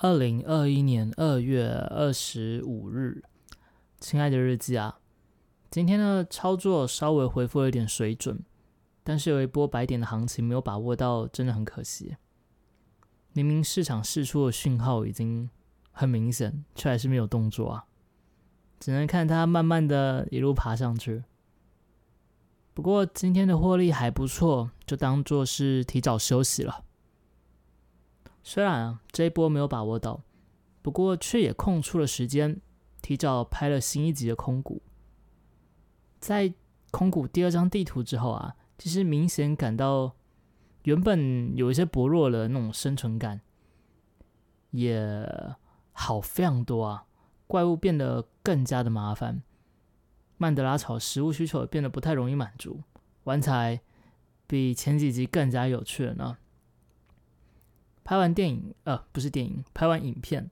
二零二一年二月二十五日，亲爱的日记啊，今天的操作稍微恢复了一点水准，但是有一波白点的行情没有把握到，真的很可惜。明明市场释出的讯号已经很明显，却还是没有动作啊，只能看它慢慢的一路爬上去。不过今天的获利还不错，就当做是提早休息了。虽然啊这一波没有把握到，不过却也空出了时间，提早拍了新一集的空谷。在空谷第二张地图之后啊，其实明显感到原本有一些薄弱的那种生存感，也好非常多啊。怪物变得更加的麻烦，曼德拉草食物需求也变得不太容易满足，玩起来比前几集更加有趣了呢。拍完电影，呃，不是电影，拍完影片，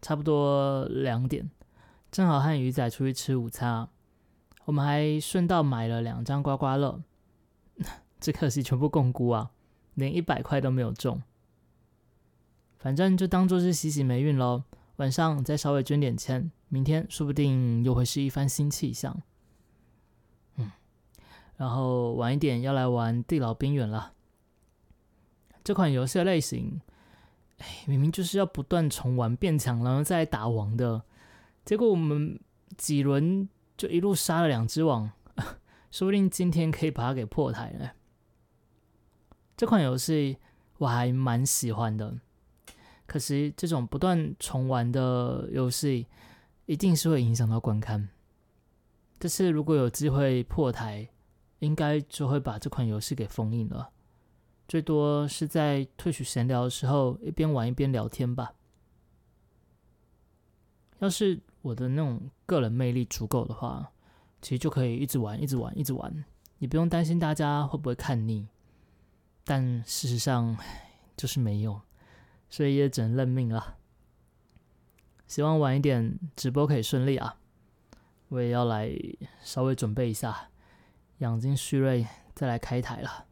差不多两点，正好和鱼仔出去吃午餐啊。我们还顺道买了两张刮刮乐，只可惜全部共估啊，连一百块都没有中。反正就当做是洗洗霉运喽。晚上再稍微捐点钱，明天说不定又会是一番新气象。嗯，然后晚一点要来玩地牢边缘了，这款游戏的类型。明明就是要不断重玩变强，然后再打王的，结果我们几轮就一路杀了两只王，说不定今天可以把它给破台了。这款游戏我还蛮喜欢的，可惜这种不断重玩的游戏一定是会影响到观看。这次如果有机会破台，应该就会把这款游戏给封印了。最多是在退去闲聊的时候，一边玩一边聊天吧。要是我的那种个人魅力足够的话，其实就可以一直玩，一直玩，一直玩，你不用担心大家会不会看腻。但事实上就是没有，所以也只能认命了。希望晚一点直播可以顺利啊！我也要来稍微准备一下，养精蓄锐，再来开台了。